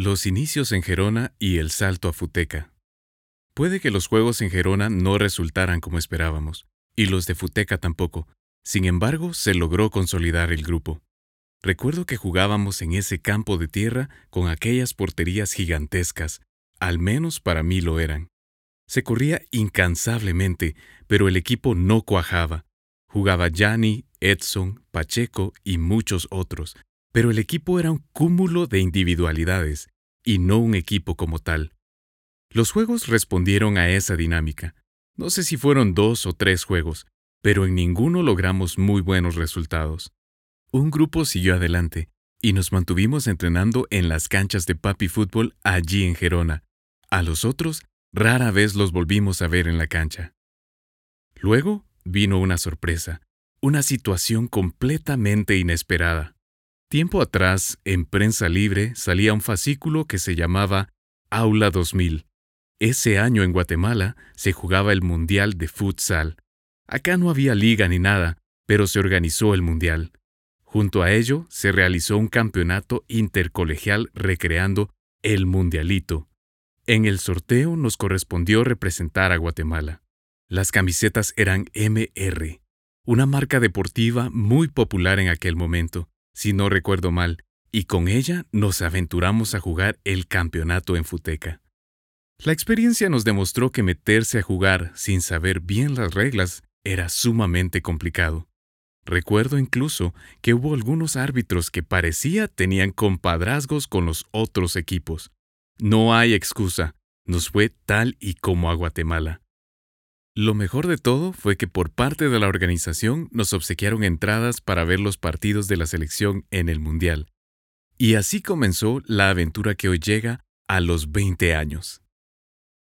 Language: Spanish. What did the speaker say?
Los inicios en Gerona y el salto a Futeca. Puede que los juegos en Gerona no resultaran como esperábamos, y los de Futeca tampoco. Sin embargo, se logró consolidar el grupo. Recuerdo que jugábamos en ese campo de tierra con aquellas porterías gigantescas, al menos para mí lo eran. Se corría incansablemente, pero el equipo no cuajaba. Jugaba Gianni, Edson, Pacheco y muchos otros, pero el equipo era un cúmulo de individualidades, y no un equipo como tal. Los juegos respondieron a esa dinámica. No sé si fueron dos o tres juegos, pero en ninguno logramos muy buenos resultados. Un grupo siguió adelante, y nos mantuvimos entrenando en las canchas de papi fútbol allí en Gerona. A los otros, rara vez los volvimos a ver en la cancha. Luego vino una sorpresa, una situación completamente inesperada. Tiempo atrás, en prensa libre, salía un fascículo que se llamaba Aula 2000. Ese año en Guatemala se jugaba el Mundial de Futsal. Acá no había liga ni nada, pero se organizó el Mundial. Junto a ello, se realizó un campeonato intercolegial recreando el Mundialito. En el sorteo nos correspondió representar a Guatemala. Las camisetas eran MR, una marca deportiva muy popular en aquel momento si no recuerdo mal, y con ella nos aventuramos a jugar el campeonato en Futeca. La experiencia nos demostró que meterse a jugar sin saber bien las reglas era sumamente complicado. Recuerdo incluso que hubo algunos árbitros que parecía tenían compadrazgos con los otros equipos. No hay excusa, nos fue tal y como a Guatemala. Lo mejor de todo fue que por parte de la organización nos obsequiaron entradas para ver los partidos de la selección en el Mundial. Y así comenzó la aventura que hoy llega a los 20 años.